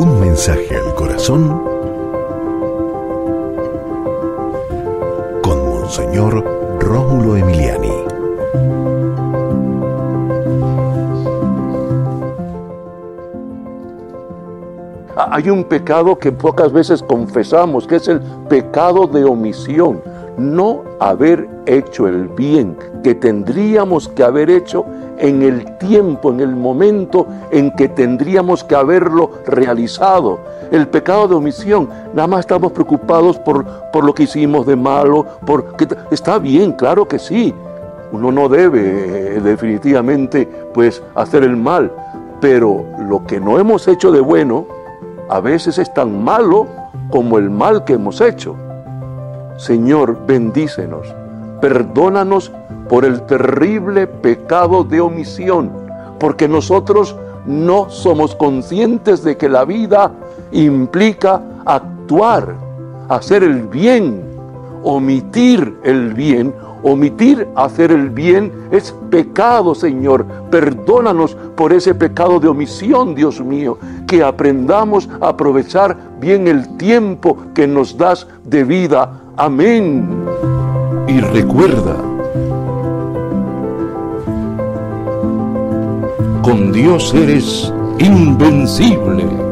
Un mensaje al corazón con Monseñor Rómulo Emiliani. Hay un pecado que pocas veces confesamos, que es el pecado de omisión. No haber hecho el bien que tendríamos que haber hecho en el tiempo, en el momento en que tendríamos que haberlo realizado. El pecado de omisión, nada más estamos preocupados por, por lo que hicimos de malo, porque está bien, claro que sí. Uno no debe eh, definitivamente pues hacer el mal, pero lo que no hemos hecho de bueno a veces es tan malo como el mal que hemos hecho. Señor, bendícenos, perdónanos por el terrible pecado de omisión, porque nosotros no somos conscientes de que la vida implica actuar, hacer el bien, omitir el bien Omitir hacer el bien es pecado, Señor. Perdónanos por ese pecado de omisión, Dios mío. Que aprendamos a aprovechar bien el tiempo que nos das de vida. Amén. Y recuerda, con Dios eres invencible.